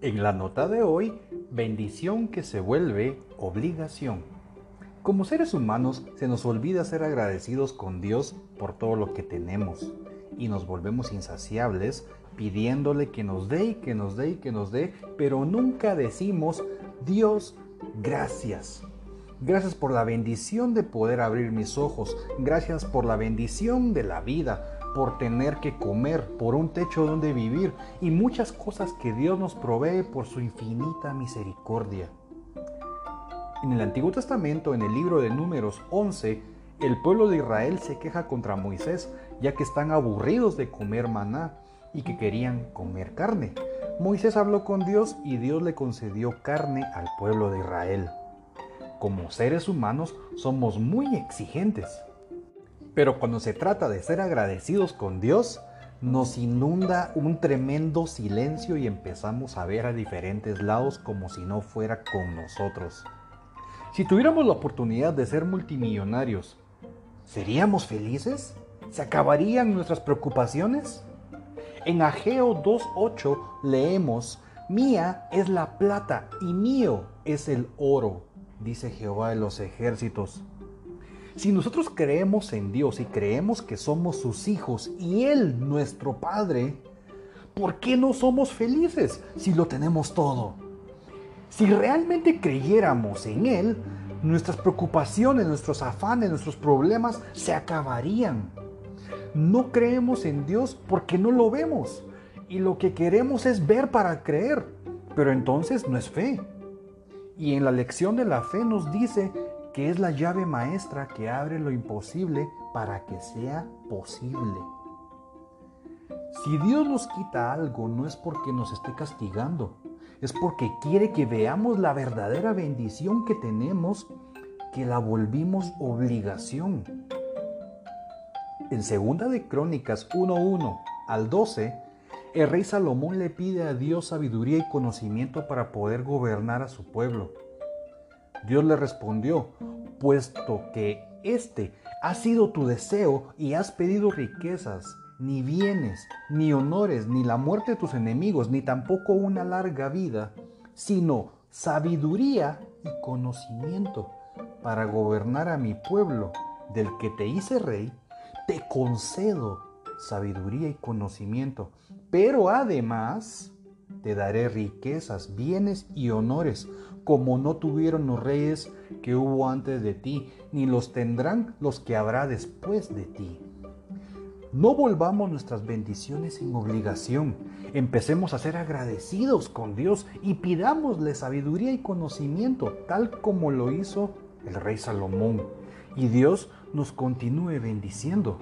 En la nota de hoy, bendición que se vuelve obligación. Como seres humanos se nos olvida ser agradecidos con Dios por todo lo que tenemos y nos volvemos insaciables pidiéndole que nos dé y que nos dé y que nos dé, pero nunca decimos Dios, gracias. Gracias por la bendición de poder abrir mis ojos, gracias por la bendición de la vida, por tener que comer, por un techo donde vivir y muchas cosas que Dios nos provee por su infinita misericordia. En el Antiguo Testamento, en el libro de Números 11, el pueblo de Israel se queja contra Moisés, ya que están aburridos de comer maná y que querían comer carne. Moisés habló con Dios y Dios le concedió carne al pueblo de Israel. Como seres humanos somos muy exigentes. Pero cuando se trata de ser agradecidos con Dios, nos inunda un tremendo silencio y empezamos a ver a diferentes lados como si no fuera con nosotros. Si tuviéramos la oportunidad de ser multimillonarios, ¿seríamos felices? ¿Se acabarían nuestras preocupaciones? En Ageo 2.8 leemos, Mía es la plata y mío es el oro, dice Jehová de los ejércitos. Si nosotros creemos en Dios y creemos que somos sus hijos y Él nuestro Padre, ¿por qué no somos felices si lo tenemos todo? Si realmente creyéramos en Él, nuestras preocupaciones, nuestros afanes, nuestros problemas se acabarían. No creemos en Dios porque no lo vemos y lo que queremos es ver para creer, pero entonces no es fe. Y en la lección de la fe nos dice que es la llave maestra que abre lo imposible para que sea posible. Si Dios nos quita algo no es porque nos esté castigando, es porque quiere que veamos la verdadera bendición que tenemos, que la volvimos obligación. En segunda de Crónicas 1:1 al 12, el rey Salomón le pide a Dios sabiduría y conocimiento para poder gobernar a su pueblo. Dios le respondió, puesto que este ha sido tu deseo y has pedido riquezas, ni bienes, ni honores, ni la muerte de tus enemigos, ni tampoco una larga vida, sino sabiduría y conocimiento para gobernar a mi pueblo, del que te hice rey, te concedo sabiduría y conocimiento, pero además te daré riquezas, bienes y honores, como no tuvieron los reyes que hubo antes de ti, ni los tendrán los que habrá después de ti. No volvamos nuestras bendiciones en obligación. Empecemos a ser agradecidos con Dios y pidámosle sabiduría y conocimiento, tal como lo hizo el rey Salomón. Y Dios nos continúe bendiciendo.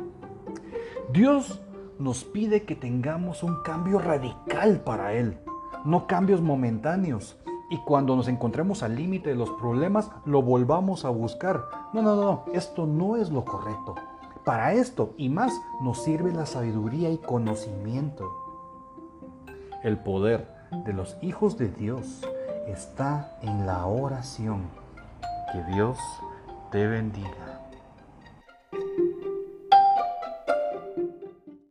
Dios nos pide que tengamos un cambio radical para Él, no cambios momentáneos. Y cuando nos encontremos al límite de los problemas, lo volvamos a buscar. No, no, no, esto no es lo correcto. Para esto y más nos sirve la sabiduría y conocimiento. El poder de los hijos de Dios está en la oración. Que Dios te bendiga.